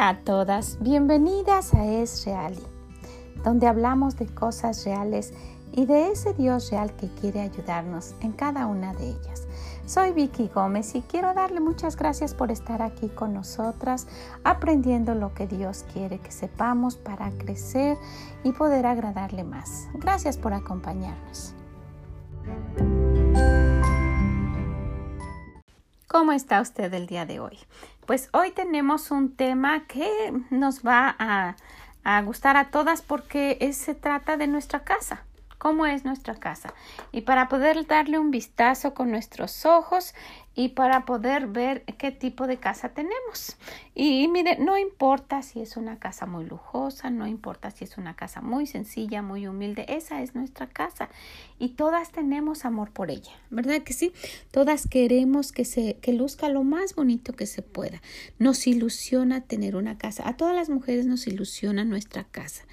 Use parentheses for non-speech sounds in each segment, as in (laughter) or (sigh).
A todas, bienvenidas a Es Reali, donde hablamos de cosas reales y de ese Dios real que quiere ayudarnos en cada una de ellas. Soy Vicky Gómez y quiero darle muchas gracias por estar aquí con nosotras, aprendiendo lo que Dios quiere que sepamos para crecer y poder agradarle más. Gracias por acompañarnos. ¿Cómo está usted el día de hoy? Pues hoy tenemos un tema que nos va a, gustar a todas porque se trata de nuestra casa cómo es nuestra casa y para poder darle un vistazo con nuestros ojos y para poder ver qué tipo de casa tenemos. Y mire, no importa si es una casa muy lujosa, no importa si es una casa muy sencilla, muy humilde, esa es nuestra casa y todas tenemos amor por ella, ¿verdad que sí? Todas queremos que se que luzca lo más bonito que se pueda. Nos ilusiona tener una casa. A todas las mujeres nos ilusiona nuestra casa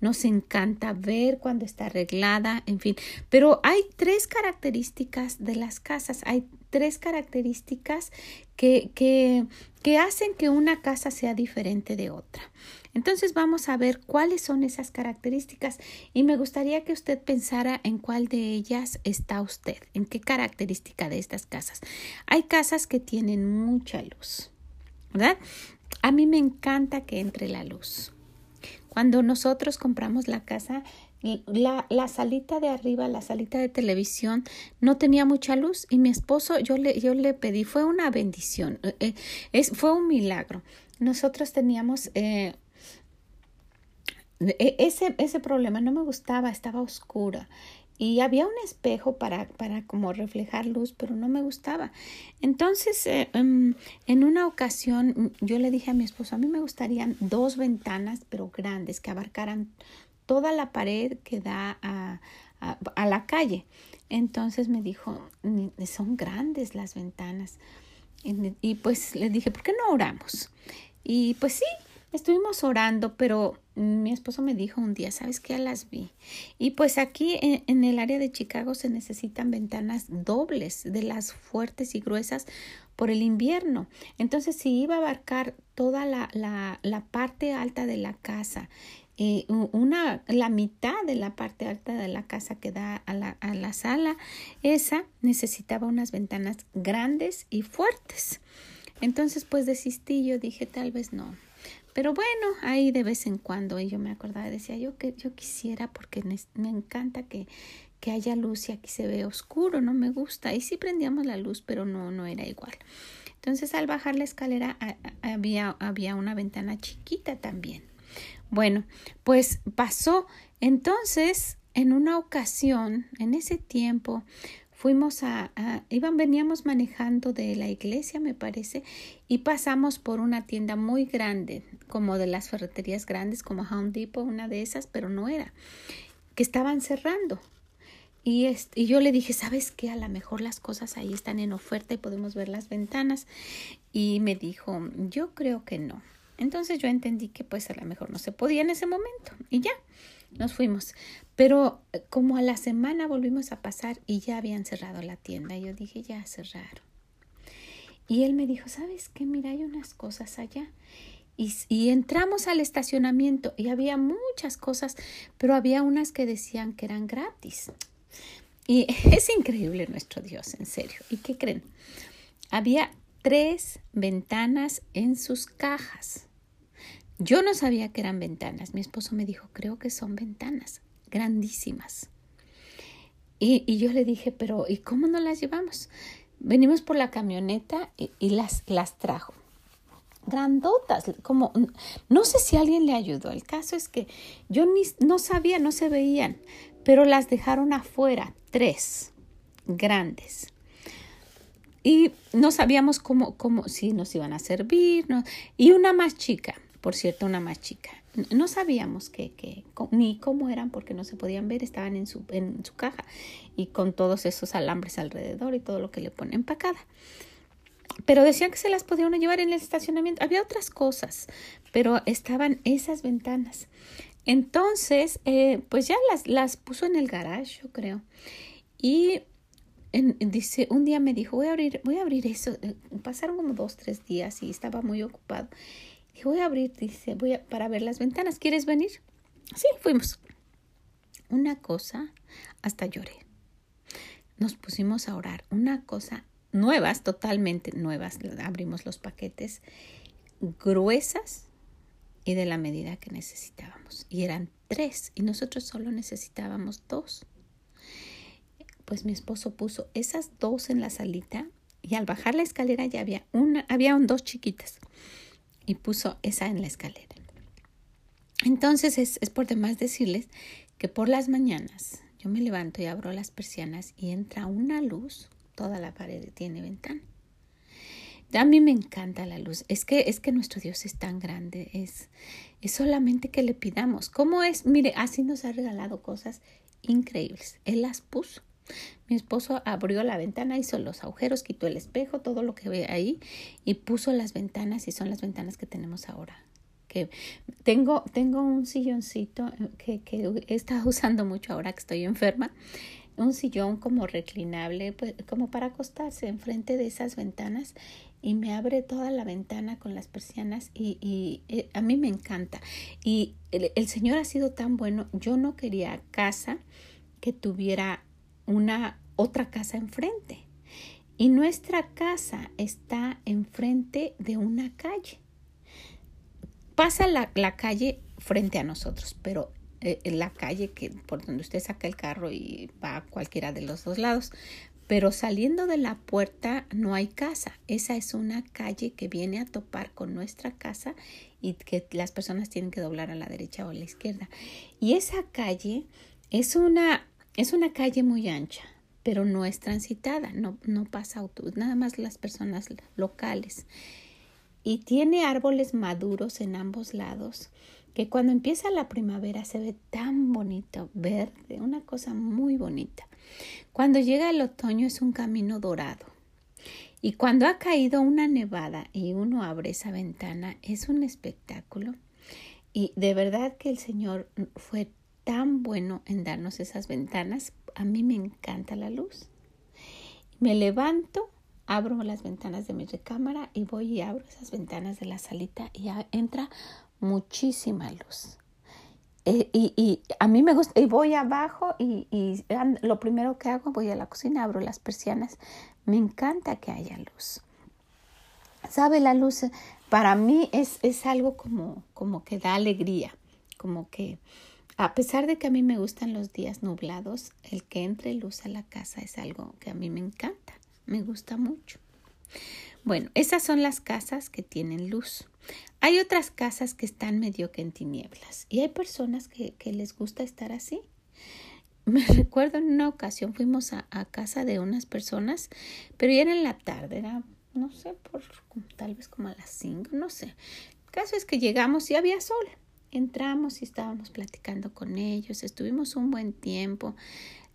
nos encanta ver cuando está arreglada, en fin. Pero hay tres características de las casas, hay tres características que, que, que hacen que una casa sea diferente de otra. Entonces vamos a ver cuáles son esas características y me gustaría que usted pensara en cuál de ellas está usted, en qué característica de estas casas. Hay casas que tienen mucha luz, ¿verdad? A mí me encanta que entre la luz. Cuando nosotros compramos la casa, la, la, salita de arriba, la salita de televisión, no tenía mucha luz y mi esposo, yo le, yo le pedí, fue una bendición, eh, eh, es, fue un milagro. Nosotros teníamos eh, e, ese, ese problema, no me gustaba, estaba oscura y había un espejo para, para como reflejar luz, pero no me gustaba. Entonces, em, en una ocasión yo le dije a mi esposo, a mí me gustarían dos ventanas, pero grandes, que abarcaran toda la pared que da a, a la calle. Entonces me dijo, son grandes las ventanas. Y, y pues le dije, ¿por qué no oramos? Y pues sí, Estuvimos orando, pero mi esposo me dijo un día, ¿sabes qué? Las vi. Y pues aquí en, el área de Chicago se necesitan ventanas dobles de las fuertes y gruesas por el invierno. Entonces, si iba a abarcar toda la, la, la parte alta de la casa, eh, una, la mitad de la parte alta de la casa que da a la, a la sala, esa necesitaba unas ventanas grandes y fuertes. Entonces, pues desistí, yo dije, tal vez no, pero bueno, ahí de vez en cuando y yo me acordaba, decía yo que yo quisiera porque me encanta que, que haya luz y aquí se ve oscuro, no me gusta. Y sí prendíamos la luz, pero no, no era igual. Entonces al bajar la escalera había, había una ventana chiquita también. Bueno, pues pasó. Entonces, en una ocasión, en ese tiempo, fuimos a, iban, veníamos manejando de la iglesia, me parece, y pasamos por una tienda muy grande, como de las ferreterías grandes, como Home Depot, una de esas, pero no era, que estaban cerrando. Y, este, y yo le dije, ¿sabes qué? A lo mejor las cosas ahí están en oferta y podemos ver las ventanas. Y me dijo, yo creo que no. Entonces yo entendí que pues a lo mejor no se podía en ese momento. Y ya nos fuimos. Pero eh, como a la semana volvimos a pasar y ya habían cerrado la tienda. Yo dije, ya cerraron. Y él me dijo, ¿sabes qué? Mira, hay unas cosas allá. Y, y, entramos al estacionamiento y había muchas cosas, pero había unas que decían que eran gratis. Y (laughs) es increíble nuestro Dios, en serio. ¿Y qué creen? Había tres ventanas en sus cajas. Yo no sabía que eran ventanas. Mi esposo me dijo, creo que son ventanas grandísimas. Y, y yo le dije, pero ¿y cómo no las llevamos? Venimos por la camioneta y, las, las trajo. Grandotas, como no sé si alguien le ayudó. El caso es que yo ni, no sabía, no se veían, pero las dejaron afuera, tres grandes y no sabíamos cómo, cómo, si nos iban a servir, y una más chica por cierto, una más chica. No sabíamos que, que, ni cómo eran porque no se podían ver, estaban en su, en su caja y con todos esos alambres alrededor y todo lo que le ponen empacada. Pero decían que se las podían llevar en el estacionamiento. Había otras cosas, pero estaban esas ventanas. Entonces, eh, pues ya las, las puso en el garage, yo creo. Y dice, un día me dijo, voy a abrir, voy a abrir eso. Pasaron como dos, tres días y estaba muy ocupado Y voy a abrir, dice, voy a, para ver las ventanas. ¿Quieres venir? Sí, fuimos. Una cosa, hasta lloré. Nos pusimos a orar. Una cosa nuevas, totalmente nuevas. Abrimos los paquetes gruesas y de la medida que necesitábamos. Y eran tres y nosotros solo necesitábamos dos. Pues mi esposo puso esas dos en la salita y al bajar la escalera ya había una, había dos chiquitas y puso esa en la escalera. Entonces es, es por demás decirles que por las mañanas yo me levanto y abro las persianas y entra una luz, toda la pared tiene ventana. A mí me encanta la luz. Es que es que nuestro Dios es tan grande, es es solamente que le pidamos. ¿Cómo es? Mire, así nos ha regalado cosas increíbles. Él las puso. Mi esposo abrió la ventana, hizo los agujeros, quitó el espejo, todo lo que ve ahí y puso las ventanas y son las ventanas que tenemos ahora. Que tengo, tengo un silloncito que, que he estado (laughs) usando mucho ahora que estoy enferma. Un sillón como reclinable, pues, como para acostarse enfrente de esas ventanas y me abre toda la ventana con las persianas y, y, eh, a mí me encanta. Y el, el Señor ha sido tan bueno. Yo no quería casa que tuviera una otra casa enfrente. Y nuestra casa está enfrente de una calle. Pasa la, la calle frente a nosotros, pero eh, la calle que por donde usted saca el carro y va a cualquiera de los dos lados. Pero saliendo de la puerta no hay casa. Esa es una calle que viene a topar con nuestra casa y que las personas tienen que doblar a la derecha o a la izquierda. Y esa calle es una es una calle muy ancha, pero no es transitada, no, no pasa autobús, nada más las personas locales. Y tiene árboles maduros en ambos lados, que cuando empieza la primavera se ve tan bonito, verde, una cosa muy bonita. Cuando llega el otoño es un camino dorado. Y cuando ha caído una nevada y uno abre esa ventana, es un espectáculo. Y de verdad que el Señor fue tan bueno en darnos esas ventanas. A mí me encanta la luz. Me levanto, abro las ventanas de mi recámara y voy y abro esas ventanas de la salita y entra muchísima luz. Eh, y, a mí me gusta, y voy abajo y, y, lo primero que hago, voy a la cocina, abro las persianas. Me encanta que haya luz. ¿Sabe? La luz para mí es, es algo como, como que da alegría, como que a pesar de que a mí me gustan los días nublados, el que entre luz a la casa es algo que a mí me encanta, me gusta mucho. Bueno, esas son las casas que tienen luz. Hay otras casas que están medio que en tinieblas y hay personas que, les gusta estar así. Me (laughs) recuerdo en una ocasión fuimos a, a, casa de unas personas, pero ya era en la tarde, era, no sé, por tal vez como a las cinco, no sé. El caso es que llegamos y había sol entramos y estábamos platicando con ellos, estuvimos un buen tiempo,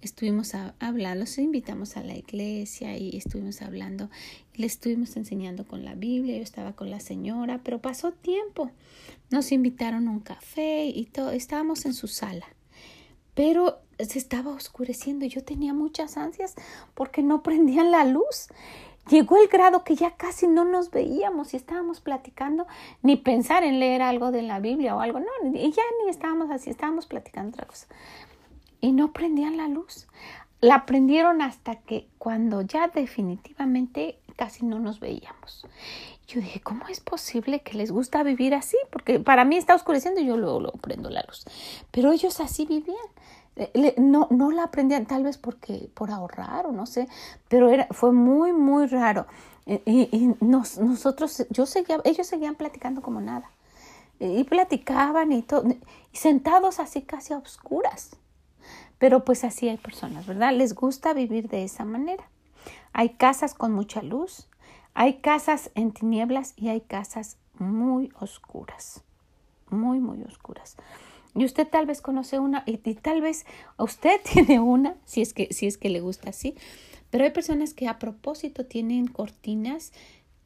estuvimos hablando, los invitamos a la iglesia y estuvimos hablando, les estuvimos enseñando con la Biblia, yo estaba con la señora, pero pasó tiempo, nos invitaron a un café y todo, estábamos en su sala, pero se estaba oscureciendo y yo tenía muchas ansias porque no (laughs) prendían la luz Llegó el grado que ya casi no nos veíamos y estábamos platicando, ni pensar en leer algo de la Biblia o algo, no, y ya ni estábamos así, estábamos platicando otra cosa. Y no prendían la luz. La prendieron hasta que cuando ya definitivamente casi no nos veíamos. Yo dije, ¿cómo es posible que les gusta vivir así? Porque para mí está oscureciendo y yo luego, luego prendo la luz. Pero ellos así vivían. Eh, no, no la aprendían tal vez porque por ahorrar o no sé, pero era, fue muy, muy raro. Eh, y, nosotros, yo seguía, ellos seguían platicando como nada. Y platicaban y todo, y sentados así casi a oscuras. Pero pues así hay personas, ¿verdad? Les gusta vivir de esa manera. Hay casas con mucha luz, hay casas en tinieblas y hay casas muy oscuras, muy, muy oscuras. Y usted tal vez conoce una y, tal vez usted (laughs) tiene una, si es, que, si es que le gusta así. Pero hay personas que a propósito tienen cortinas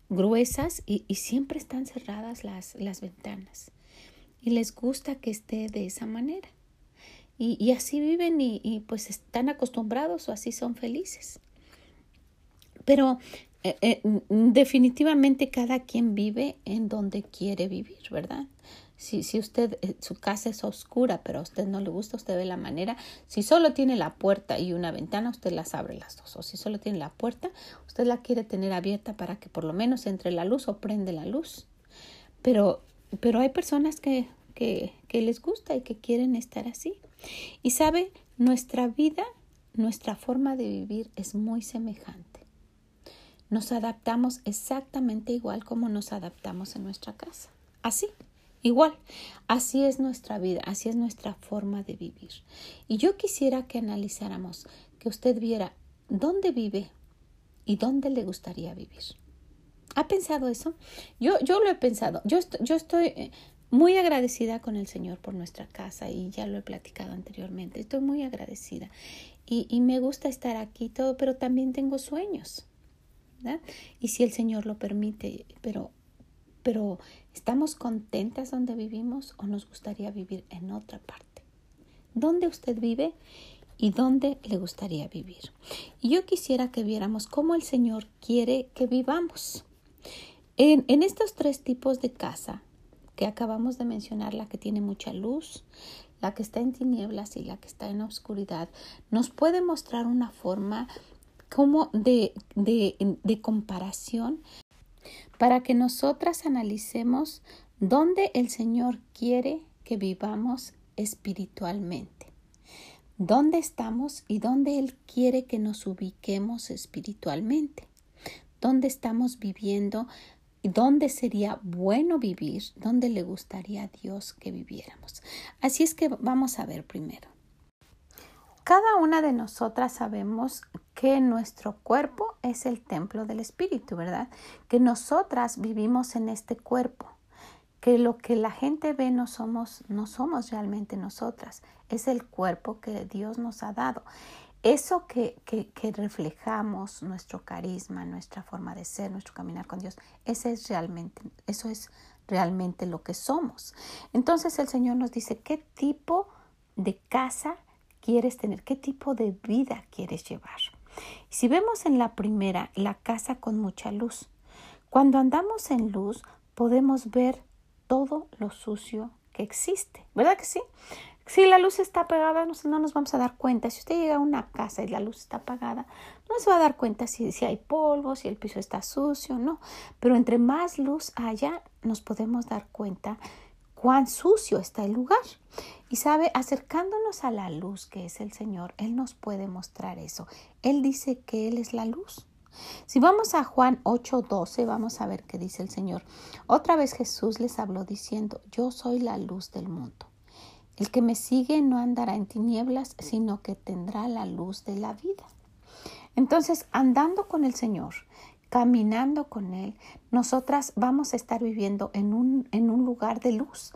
gruesas y, siempre están cerradas las, las, ventanas. Y les gusta que esté de esa manera. Y, y así viven y, y pues están acostumbrados o así son felices. Pero eh, eh, definitivamente cada quien vive en donde quiere vivir, ¿verdad? Si, si usted, eh, su casa es oscura, pero a usted no le gusta, usted ve la manera. Si solo tiene la puerta y una ventana, usted las abre las dos. O si solo tiene la puerta, usted la quiere tener abierta para que por lo menos entre la luz o prende la luz. Pero, pero hay personas que, que, que les gusta y que quieren estar así. Y sabe, nuestra vida, nuestra forma de vivir es muy semejante. Nos adaptamos exactamente igual como nos adaptamos en nuestra casa. Así, igual. Así es nuestra vida, así es nuestra forma de vivir. Y yo quisiera que analizáramos, que usted viera dónde vive y dónde le gustaría vivir. ¿Ha pensado eso? Yo, yo lo he pensado. Yo, yo estoy eh, muy agradecida con el Señor por nuestra casa y ya lo he platicado anteriormente. Estoy muy agradecida y, y me gusta estar aquí todo, pero también tengo sueños. Y si el Señor lo permite, pero, pero ¿estamos contentas donde vivimos o nos gustaría vivir en otra parte? ¿Dónde usted vive y dónde le gustaría vivir? Y yo quisiera que viéramos cómo el Señor quiere que vivamos. En, estos tres tipos de casa que acabamos de mencionar, la que tiene mucha luz, la que está en tinieblas y la que está en oscuridad, nos puede mostrar una forma como de, de, comparación para que nosotras analicemos dónde el Señor quiere que vivamos espiritualmente, dónde estamos y dónde Él quiere que nos ubiquemos espiritualmente, dónde estamos viviendo y dónde sería bueno vivir, dónde le gustaría a Dios que viviéramos. Así es que vamos a ver primero. Cada una de nosotras sabemos que nuestro cuerpo es el templo del Espíritu, ¿verdad? Que nosotras vivimos en este cuerpo, que lo que la gente ve no somos, no somos realmente nosotras, es el cuerpo que Dios nos ha dado. Eso que, que, reflejamos, nuestro carisma, nuestra forma de ser, nuestro caminar con Dios, ese es realmente, eso es realmente lo que somos. Entonces el Señor nos dice qué tipo de casa quieres tener, qué tipo de vida quieres llevar. Si vemos en la primera, la casa con mucha luz. Cuando andamos en luz podemos ver todo lo sucio que existe, ¿verdad que sí? Si la luz está apagada, no, nos vamos a dar cuenta. Si usted llega a una casa y la luz está apagada, no se va a dar cuenta si, si hay polvo, si el piso está sucio, no. Pero entre más luz haya, nos podemos dar cuenta cuán sucio está el lugar. Y sabe, acercándonos a la luz que es el Señor, Él nos puede mostrar eso. Él dice que Él es la luz. Si vamos a Juan 8:12, vamos a ver qué dice el Señor. Otra vez Jesús les habló diciendo, yo soy la luz del mundo. El que me sigue no andará en tinieblas, sino que tendrá la luz de la vida. Entonces, andando con el Señor, caminando con Él, nosotras vamos a estar viviendo en un, en un lugar de luz.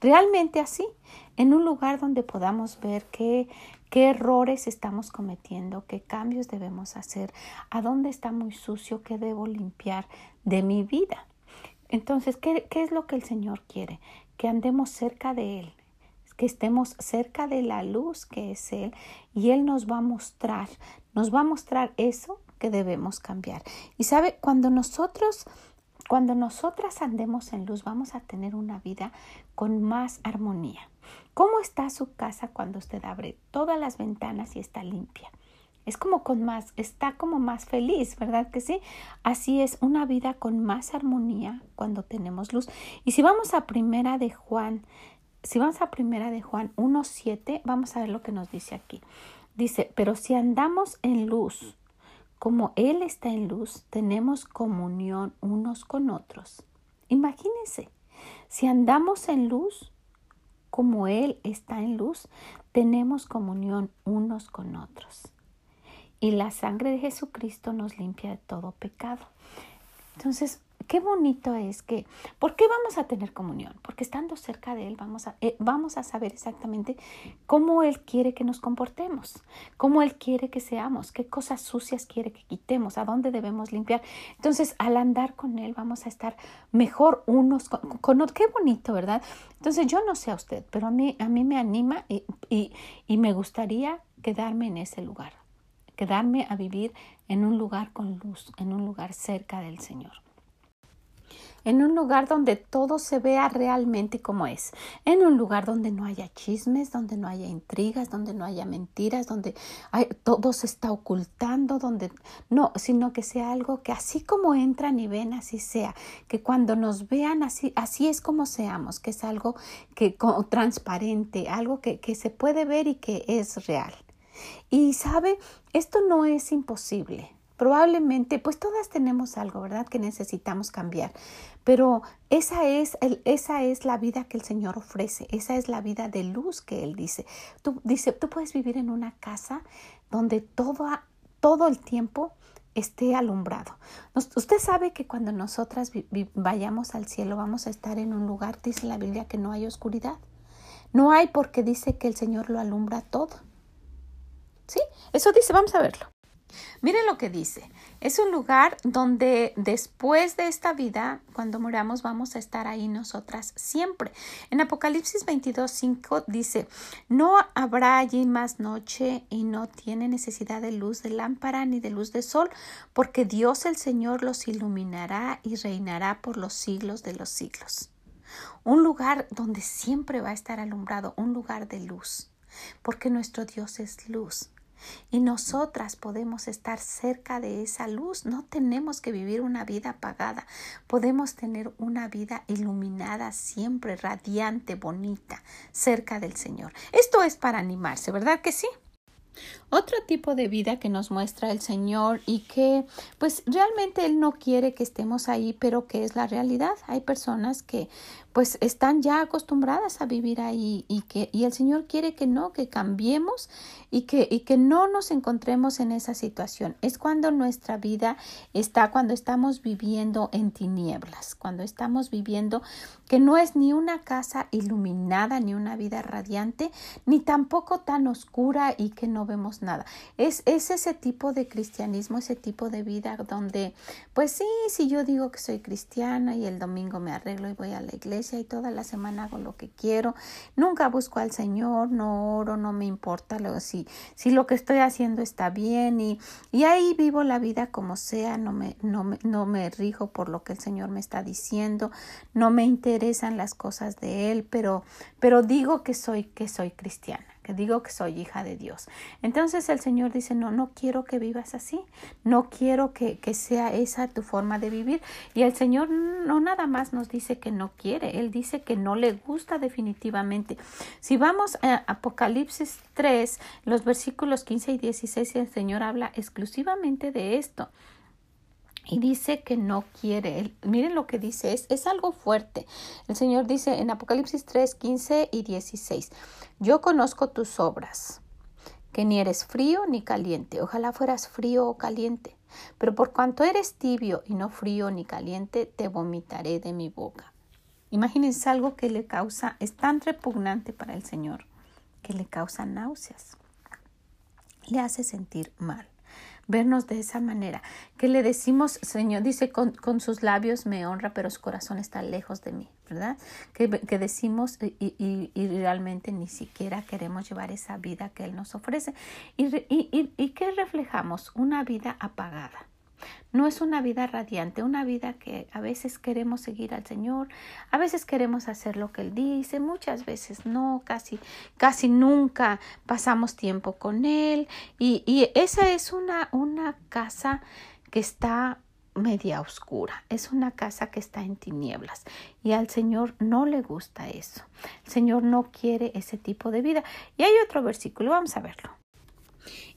Realmente así, en un lugar donde podamos ver qué, qué errores estamos cometiendo, qué cambios debemos hacer, a dónde está muy sucio, qué debo limpiar de mi vida. Entonces, ¿qué, qué es lo que el Señor quiere? Que andemos cerca de Él, que estemos cerca de la luz que es Él y Él nos va a mostrar, nos va a mostrar eso que debemos cambiar. Y sabe, cuando nosotros, cuando nosotras andemos en luz, vamos a tener una vida con más armonía. ¿Cómo está su casa cuando usted abre todas las ventanas y está limpia? Es como con más, está como más feliz, ¿verdad que sí? Así es, una vida con más armonía cuando tenemos luz. Y si vamos a primera de Juan, si vamos a primera de Juan 1.7, vamos a ver lo que nos dice aquí. Dice, pero si andamos en luz, como Él está en luz, tenemos comunión unos con otros. Imagínense, si andamos en luz, como Él está en luz, tenemos comunión unos con otros. Y la sangre de Jesucristo nos limpia de todo pecado. Entonces, qué bonito es que, ¿por qué vamos a tener comunión? Porque estando cerca de Él vamos a, eh, vamos a saber exactamente cómo Él quiere que nos comportemos, cómo Él quiere que seamos, qué cosas sucias quiere que quitemos, a dónde debemos limpiar. Entonces, al andar con Él vamos a estar mejor unos con, otros. Qué bonito, ¿verdad? Entonces, yo no sé a usted, pero a mí, a mí me anima y, y, y me gustaría quedarme en ese lugar quedarme a vivir en un lugar con luz, en un lugar cerca del Señor en un lugar donde todo se vea realmente como es, en un lugar donde no haya chismes, donde no haya intrigas, donde no haya mentiras, donde todo se está ocultando, donde no, sino que sea algo que así como entran y ven, así sea, que cuando nos vean así, así es como seamos, que es algo que transparente, algo que, que se puede ver y que es real. Y sabe, esto no es imposible probablemente, pues todas tenemos algo, ¿verdad? Que necesitamos cambiar. Pero esa es, el, esa es la vida que el Señor ofrece, esa es la vida de luz que Él dice. Tú, dice, tú puedes vivir en una casa donde todo, todo el tiempo esté alumbrado. usted sabe que cuando nosotras vayamos al cielo vamos a estar en un lugar, dice la Biblia, que no hay oscuridad. No hay porque dice que el Señor lo alumbra todo. ¿Sí? Eso dice, vamos a verlo. Miren lo que dice. Es un lugar donde después de esta vida, cuando moramos, vamos a estar ahí nosotras siempre. En Apocalipsis 22, 5 dice, no habrá allí más noche y no tiene necesidad de luz de lámpara ni de luz de sol, porque Dios el Señor los iluminará y reinará por los siglos de los siglos. Un lugar donde siempre va a estar alumbrado, un lugar de luz, porque nuestro Dios es luz. Y nosotras podemos estar cerca de esa luz. No tenemos que vivir una vida apagada. Podemos tener una vida iluminada, siempre radiante, bonita, cerca del Señor. Esto es para animarse, ¿verdad que sí? Otro tipo de vida que nos muestra el Señor y que pues realmente Él no quiere que estemos ahí, pero que es la realidad. Hay personas que pues están ya acostumbradas a vivir ahí y que y el Señor quiere que no, que cambiemos y que y que no nos encontremos en esa situación. Es cuando nuestra vida está cuando estamos viviendo en tinieblas, cuando estamos viviendo que no es ni una casa iluminada, ni una vida radiante, ni tampoco tan oscura y que no vemos nada. Es, es ese tipo de cristianismo, ese tipo de vida donde, pues sí, si yo digo que soy cristiana y el domingo me arreglo y voy a la iglesia, y toda la semana hago lo que quiero. Nunca busco al Señor, no oro, no me importa lo, si, si lo que estoy haciendo está bien y, y ahí vivo la vida como sea, no me, no, me, no me rijo por lo que el Señor me está diciendo, no me interesan las cosas de Él, pero, pero digo que soy, que soy cristiana digo que soy hija de Dios. Entonces el Señor dice, no, no quiero que vivas así, no quiero que, que sea esa tu forma de vivir. Y el Señor no nada más nos dice que no quiere, Él dice que no le gusta definitivamente. Si vamos a Apocalipsis 3, los versículos 15 y 16, el Señor habla exclusivamente de esto y dice que no quiere. Miren lo que dice, es, es algo fuerte. El Señor dice en Apocalipsis 3, 15 y 16, yo conozco tus obras, que ni eres frío ni caliente, ojalá fueras frío o caliente, pero por cuanto eres tibio y no frío ni caliente, te vomitaré de mi boca. Imagínense algo que le causa, es tan repugnante para el Señor, que le causa náuseas, le hace sentir mal vernos de esa manera, que le decimos, Señor, dice, con, con sus labios me honra, pero su corazón está lejos de mí, ¿verdad? Que, que decimos y, y, y, realmente ni siquiera queremos llevar esa vida que Él nos ofrece. ¿Y, y, y qué reflejamos? Una vida apagada no es una vida radiante, una vida que a veces queremos seguir al Señor, a veces queremos hacer lo que Él dice, muchas veces no, casi, casi nunca pasamos tiempo con Él. Y, y esa es una, una casa que está media oscura, es una casa que está en tinieblas y al Señor no le gusta eso. El Señor no quiere ese tipo de vida. Y hay otro versículo, vamos a verlo.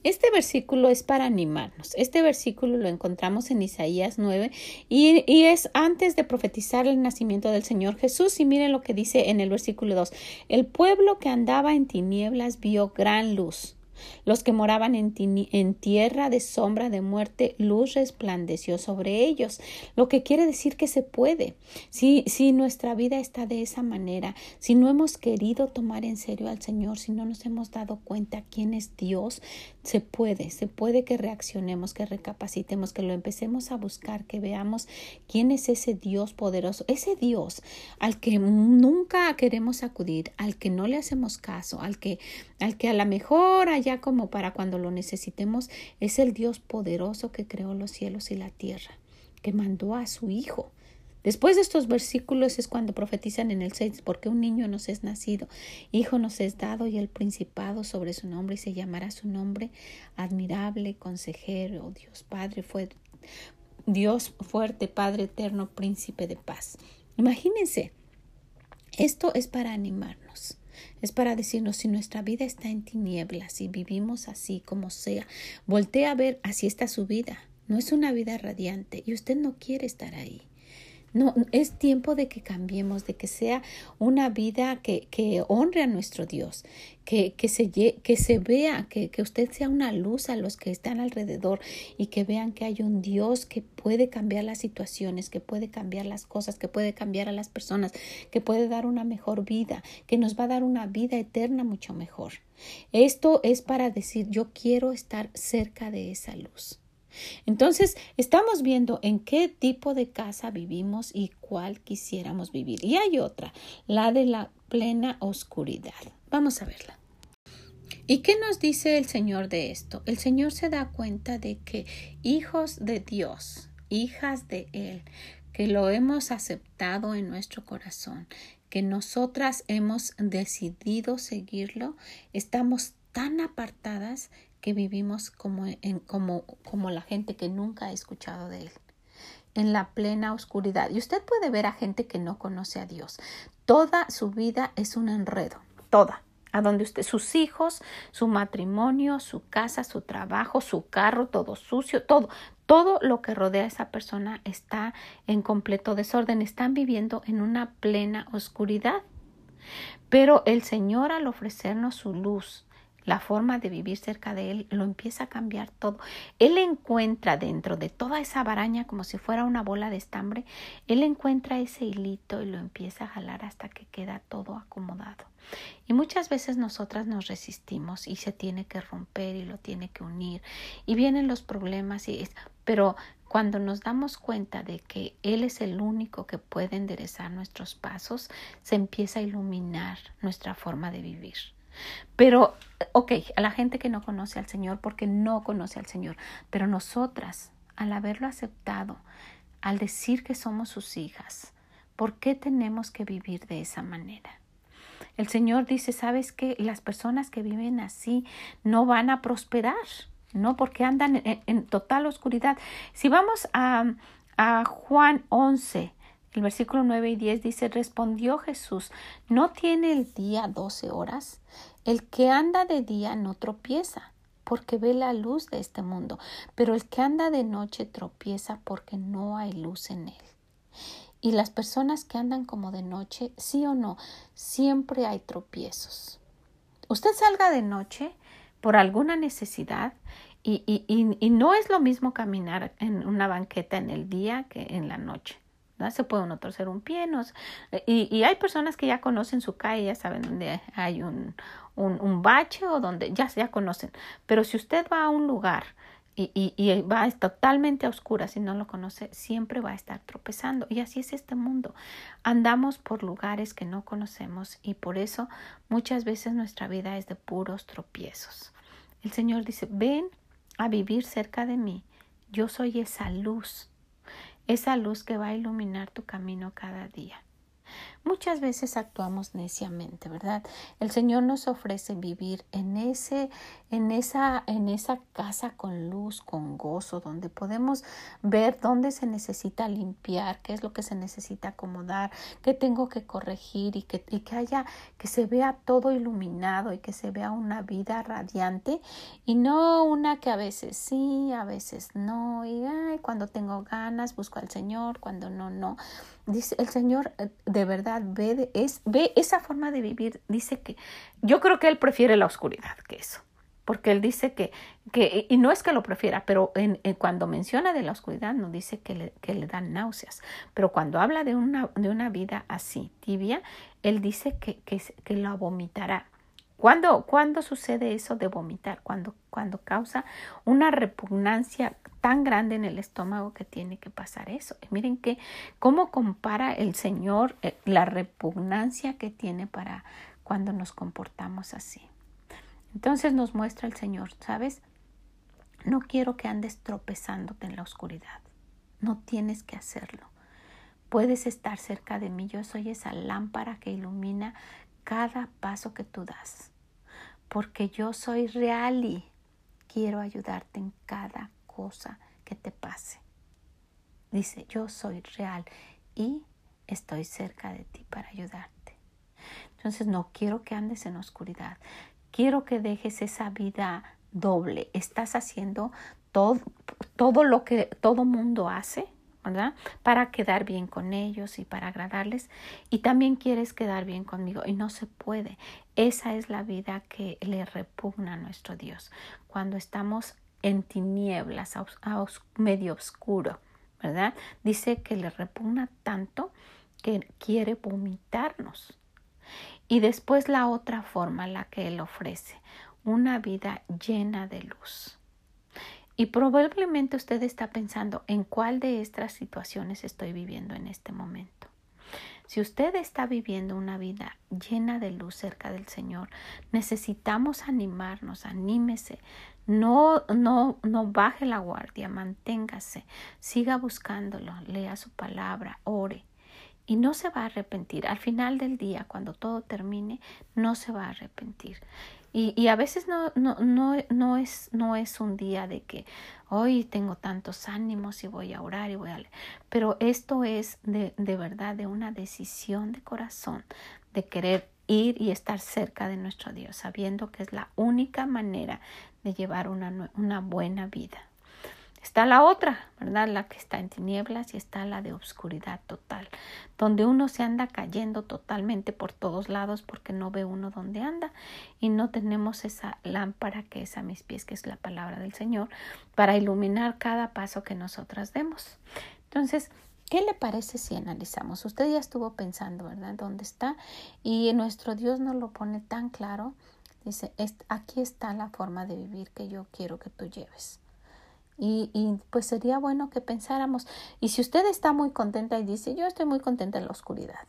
Este versículo es para animarnos. Este versículo lo encontramos en Isaías 9 y, es antes de profetizar el nacimiento del Señor Jesús. Y miren lo que dice en el versículo 2. El pueblo que andaba en tinieblas vio gran luz. Los que moraban en, en, tierra de sombra de muerte, luz resplandeció sobre ellos. Lo que quiere decir que se puede. Si, si nuestra vida está de esa manera, si no hemos querido tomar en serio al Señor, si no nos hemos dado cuenta quién es Dios, se puede, se puede que reaccionemos, que recapacitemos, que lo empecemos a buscar, que veamos quién es ese Dios poderoso, ese Dios al que nunca queremos acudir, al que no le hacemos caso, al que, al que a lo mejor ya como para cuando lo necesitemos, es el Dios poderoso que creó los cielos y la tierra, que mandó a su Hijo. Después de estos versículos es cuando profetizan en el 6, porque un niño nos es nacido, hijo nos es dado y el principado sobre su nombre y se llamará su nombre admirable, consejero, Dios Padre, fue Dios fuerte, Padre eterno, príncipe de paz. Imagínense, esto es para animarnos. Es para decirnos si nuestra vida está en tinieblas, si vivimos así como sea, voltea a ver, así está su vida. No es una vida radiante y usted no quiere estar ahí. No, es tiempo de que cambiemos, de que sea una vida que, que honre a nuestro Dios, que, que, se, que se vea, que, que usted sea una luz a los que están alrededor y que vean que hay un Dios que puede cambiar las situaciones, que puede cambiar las cosas, que puede cambiar a las personas, que puede dar una mejor vida, que nos va a dar una vida eterna mucho mejor. Esto es para decir yo quiero estar cerca de esa luz. Entonces, estamos viendo en qué tipo de casa vivimos y cuál quisiéramos vivir. Y hay otra, la de la plena oscuridad. Vamos a verla. ¿Y qué nos dice el Señor de esto? El Señor se da cuenta de que hijos de Dios, hijas de Él, que lo hemos aceptado en nuestro corazón, que nosotras hemos decidido seguirlo, estamos tan apartadas que vivimos como, en, como, como la gente que nunca ha escuchado de Él, en la plena oscuridad. Y usted puede ver a gente que no conoce a Dios. Toda su vida es un enredo, toda. A donde usted, sus hijos, su matrimonio, su casa, su trabajo, su carro, todo sucio, todo, todo lo que rodea a esa persona está en completo desorden. Están viviendo en una plena oscuridad. Pero el Señor al ofrecernos su luz, la forma de vivir cerca de él, lo empieza a cambiar todo. Él encuentra dentro de toda esa baraña como si fuera una bola de estambre, él encuentra ese hilito y lo empieza a jalar hasta que queda todo acomodado. Y muchas veces nosotras nos resistimos y se tiene que romper y lo tiene que unir y vienen los problemas y es, pero cuando nos damos cuenta de que Él es el único que puede enderezar nuestros pasos, se empieza a iluminar nuestra forma de vivir. Pero, ok, a la gente que no conoce al Señor, porque no conoce al Señor, pero nosotras, al haberlo aceptado, al decir que somos sus hijas, ¿por qué tenemos que vivir de esa manera? El Señor dice, ¿sabes qué? Las personas que viven así no van a prosperar, ¿no? Porque andan en, total oscuridad. Si vamos a, a Juan 11, el versículo 9 y 10 dice, respondió Jesús, ¿no tiene el día doce horas? El que anda de día no tropieza, porque ve la luz de este mundo, pero el que anda de noche tropieza porque no hay luz en él. Y las personas que andan como de noche, sí o no, siempre hay tropiezos. Usted salga de noche por alguna necesidad y, y, y, no es lo mismo caminar en una banqueta en el día que en la noche. ¿No? Se puede uno torcer un pie. No, y, y, hay personas que ya conocen su calle, ya saben dónde hay un, un, un bache o donde ya, ya conocen. Pero si usted va a un lugar y, y, y, va totalmente a oscuras si no lo conoce, siempre va a estar tropezando. Y así es este mundo. Andamos por lugares que no conocemos y por eso muchas veces nuestra vida es de puros tropiezos. El Señor dice, ven a vivir cerca de mí. Yo soy esa luz esa luz que va a iluminar tu camino cada día. Muchas veces actuamos neciamente, ¿verdad? El Señor nos ofrece vivir en ese en esa en esa casa con luz, con gozo, donde podemos ver dónde se necesita limpiar, qué es lo que se necesita acomodar, qué tengo que corregir y que, y que haya que se vea todo iluminado y que se vea una vida radiante y no una que a veces sí, a veces no y ay, cuando tengo ganas busco al Señor, cuando no no. Dice el Señor eh, de verdad ve, es, ve esa forma de vivir. Dice que yo creo que Él prefiere la oscuridad que eso. Porque Él dice que, que y no es que lo prefiera, pero en, cuando menciona de la oscuridad no dice que le, que le dan náuseas. Pero cuando habla de una, de una vida así, tibia, Él dice que, que, que la vomitará. ¿Cuándo, ¿Cuándo, sucede eso de vomitar? Cuando, cuando causa una repugnancia tan grande en el estómago que tiene que pasar eso. Y miren que cómo compara el Señor eh, la repugnancia que tiene para cuando nos comportamos así. Entonces nos muestra el Señor, ¿sabes? No quiero que andes tropezándote en la oscuridad. No tienes que hacerlo. Puedes estar cerca de mí. Yo soy esa lámpara que ilumina cada paso que tú das. Porque yo soy real y quiero ayudarte en cada cosa que te pase. Dice, yo soy real y estoy cerca de ti para ayudarte. Entonces no quiero que andes en oscuridad. Quiero que dejes esa vida doble. Estás haciendo todo, todo lo que todo mundo hace, Para quedar bien con ellos y para agradarles. Y también quieres quedar bien conmigo y no se puede. Esa es la vida que le repugna a nuestro Dios. Cuando estamos en tinieblas, a, medio oscuro, ¿verdad? Dice que le repugna tanto que quiere vomitarnos. Y después la otra forma, la que Él ofrece, una vida llena de luz. Y probablemente usted está pensando en cuál de estas situaciones estoy viviendo en este momento. Si usted está viviendo una vida llena de luz cerca del Señor, necesitamos animarnos, anímese, no, no, no baje la guardia, manténgase, siga buscándolo, lea su palabra, ore y no se va a arrepentir. Al final del día, cuando todo termine, no se va a arrepentir. Y, y a veces no, no, no, no, es, no es un día de que hoy tengo tantos ánimos y voy a orar y voy a leer. Pero esto es de, de verdad de una decisión de corazón, de querer ir y estar cerca de nuestro Dios, sabiendo que es la única manera de llevar una, una buena vida. Está la otra, ¿verdad? La que está en tinieblas y está la de obscuridad total, donde uno se anda cayendo totalmente por todos lados porque no ve uno dónde anda y no tenemos esa lámpara que es a mis pies, que es la palabra del Señor, para iluminar cada paso que nosotras demos. Entonces, ¿Qué le parece si analizamos? Usted ya estuvo pensando, ¿verdad? ¿Dónde está? Y nuestro Dios nos lo pone tan claro. Dice, aquí está la forma de vivir que yo quiero que tú lleves. Y, y, pues sería bueno que pensáramos, y si usted está muy contenta y dice, yo estoy muy contenta en la oscuridad,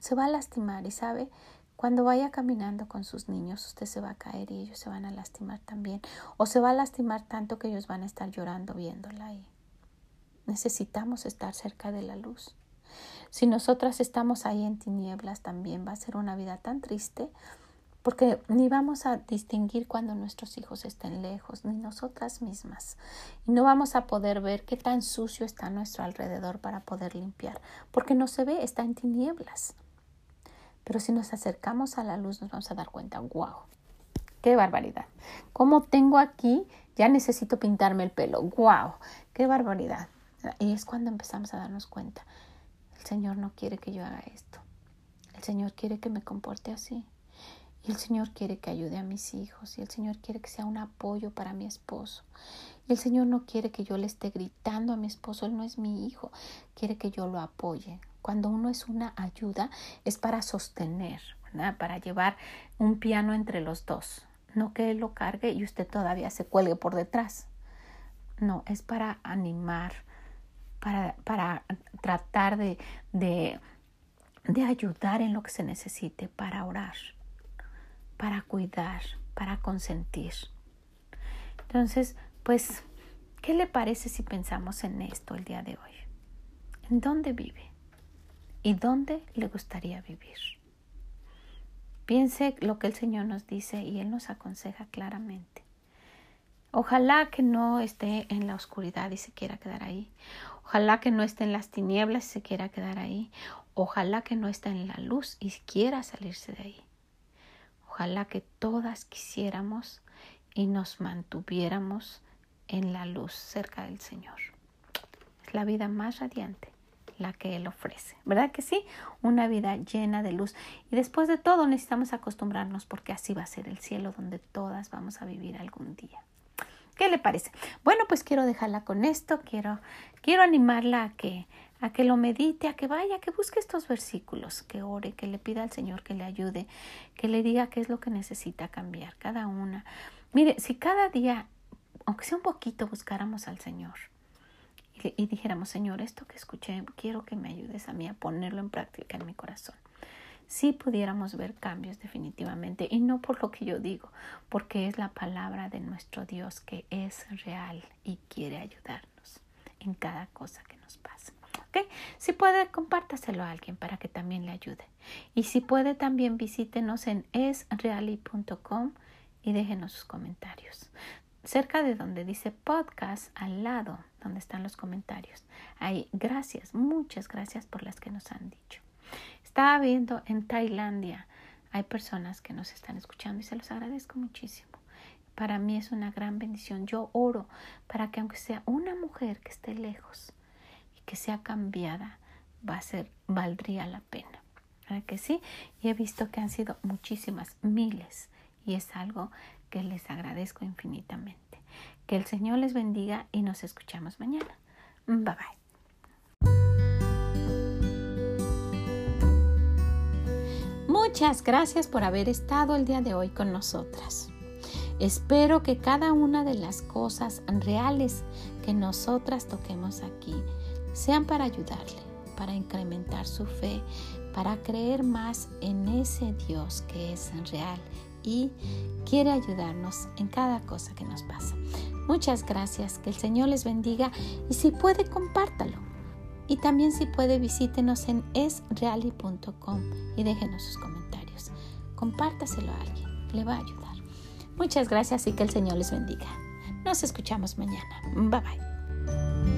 se va a lastimar y sabe, cuando vaya caminando con sus niños, usted se va a caer y ellos se van a lastimar también, o se va a lastimar tanto que ellos van a estar llorando viéndola ahí. Necesitamos estar cerca de la luz. Si nosotras estamos ahí en tinieblas también va a ser una vida tan triste porque ni vamos a distinguir cuando nuestros hijos estén lejos, ni nosotras mismas. Y no vamos a poder ver qué tan sucio está a nuestro alrededor para poder limpiar, porque no se ve, está en tinieblas. Pero si nos acercamos a la luz nos vamos a dar cuenta, wow, qué barbaridad. ¿Cómo tengo aquí? Ya necesito pintarme el pelo, wow, qué barbaridad. Y es cuando empezamos a darnos cuenta, el Señor no quiere que yo haga esto. El Señor quiere que me comporte así. El Señor quiere que ayude a mis hijos. Y el Señor quiere que sea un apoyo para mi esposo. Y el Señor no quiere que yo le esté gritando a mi esposo. Él no es mi hijo. Quiere que yo lo apoye. Cuando uno es una ayuda, es para sostener, para llevar un piano entre los dos. No que él lo cargue y usted todavía se cuelgue por detrás. No, es para animar, para, para tratar de, de, de ayudar en lo que se necesite, para orar para cuidar, para consentir. Entonces, pues, ¿qué le parece si pensamos en esto el día de hoy? ¿En dónde vive? ¿Y dónde le gustaría vivir? Piense lo que el Señor nos dice y Él nos aconseja claramente. Ojalá que no esté en la oscuridad y se quiera quedar ahí. Ojalá que no esté en las tinieblas y se quiera quedar ahí. Ojalá que no esté en la luz y quiera salirse de ahí. Ojalá que todas quisiéramos y nos mantuviéramos en la luz cerca del Señor. Es la vida más radiante la que Él ofrece. ¿Verdad que sí? Una vida llena de luz. Y después de todo necesitamos acostumbrarnos porque así va a ser el cielo donde todas vamos a vivir algún día. ¿Qué le parece? Bueno, pues quiero dejarla con esto, quiero, quiero animarla a que a que lo medite, a que vaya, que busque estos versículos, que ore, que le pida al Señor que le ayude, que le diga qué es lo que necesita cambiar, cada una. Mire, si cada día, aunque sea un poquito, buscáramos al Señor y, y dijéramos, Señor, esto que escuché, quiero que me ayudes a mí a ponerlo en práctica en mi corazón. sí pudiéramos ver cambios definitivamente. Y no por lo que yo digo, porque es la palabra de nuestro Dios que es real y quiere ayudarnos en cada cosa que nos pasa. Si puede, compártaselo a alguien para que también le ayude. Y si puede, también visítenos en esreali.com y déjenos sus comentarios. Cerca de donde dice podcast, al lado donde están los comentarios. Ahí, gracias, muchas gracias por las que nos han dicho. Estaba viendo en Tailandia, hay personas que nos están escuchando y se los agradezco muchísimo. Para mí es una gran bendición. Yo oro para que aunque sea una mujer que esté lejos que sea cambiada, va a ser, valdría la pena. ¿Verdad que sí? Y he visto que han sido muchísimas, miles, y es algo que les agradezco infinitamente. Que el Señor les bendiga y nos escuchamos mañana. Bye bye. Muchas gracias por haber estado el día de hoy con nosotras. Espero que cada una de las cosas reales que nosotras toquemos aquí sean para ayudarle, para incrementar su fe, para creer más en ese Dios que es real y quiere ayudarnos en cada cosa que nos pasa. Muchas gracias, que el Señor les bendiga y si puede compártalo. Y también si puede visítenos en esreali.com y déjenos sus comentarios. Compártaselo a alguien, le va a ayudar. Muchas gracias y que el Señor les bendiga. Nos escuchamos mañana. Bye bye.